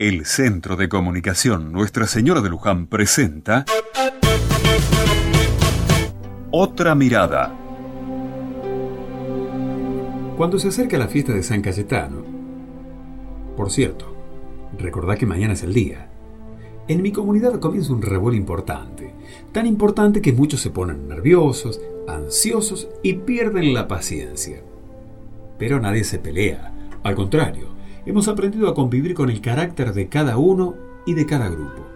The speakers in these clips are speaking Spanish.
El Centro de Comunicación Nuestra Señora de Luján presenta Otra Mirada. Cuando se acerca la fiesta de San Cayetano, por cierto, recordá que mañana es el día, en mi comunidad comienza un revuelo importante, tan importante que muchos se ponen nerviosos, ansiosos y pierden la paciencia. Pero nadie se pelea, al contrario, hemos aprendido a convivir con el carácter de cada uno y de cada grupo.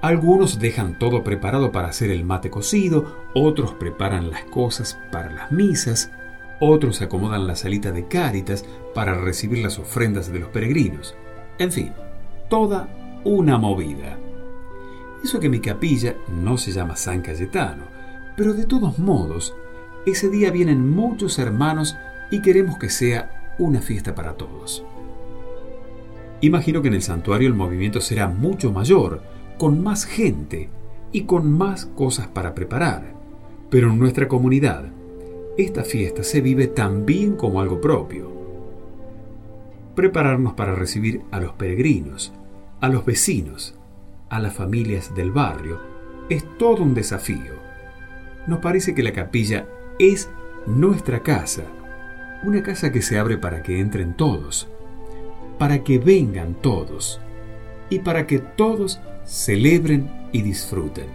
Algunos dejan todo preparado para hacer el mate cocido, otros preparan las cosas para las misas, otros acomodan la salita de cáritas para recibir las ofrendas de los peregrinos. En fin, toda una movida. Eso que mi capilla no se llama San Cayetano, pero de todos modos, ese día vienen muchos hermanos y queremos que sea una fiesta para todos. Imagino que en el santuario el movimiento será mucho mayor, con más gente y con más cosas para preparar. Pero en nuestra comunidad, esta fiesta se vive también como algo propio. Prepararnos para recibir a los peregrinos, a los vecinos, a las familias del barrio, es todo un desafío. Nos parece que la capilla es nuestra casa, una casa que se abre para que entren todos, para que vengan todos y para que todos celebren y disfruten.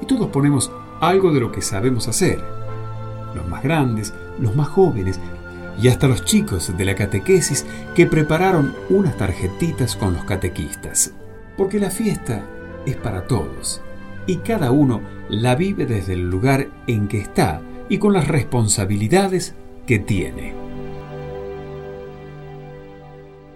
Y todos ponemos algo de lo que sabemos hacer. Los más grandes, los más jóvenes y hasta los chicos de la catequesis que prepararon unas tarjetitas con los catequistas. Porque la fiesta es para todos y cada uno la vive desde el lugar en que está y con las responsabilidades que tiene.